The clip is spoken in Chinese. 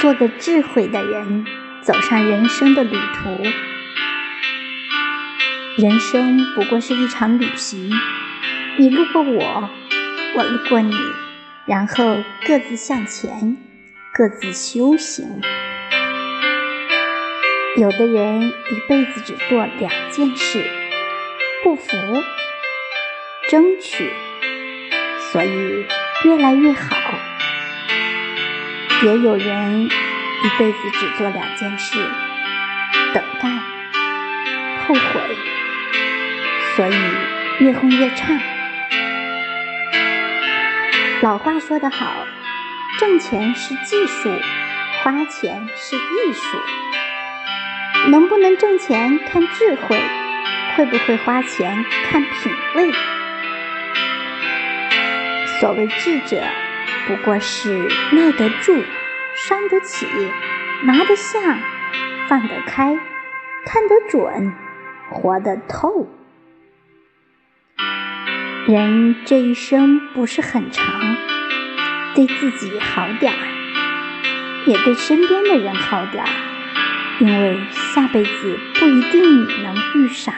做个智慧的人，走上人生的旅途。人生不过是一场旅行，你路过我，我路过你，然后各自向前，各自修行。有的人一辈子只做两件事：不服、争取，所以越来越好；也有人一辈子只做两件事：等待、后悔，所以越混越差。老话说得好：“挣钱是技术，花钱是艺术。”能不能挣钱看智慧，会不会花钱看品味。所谓智者，不过是耐得住、伤得起、拿得下、放得开、看得准、活得透。人这一生不是很长，对自己好点儿，也对身边的人好点儿。因为下辈子不一定能遇上。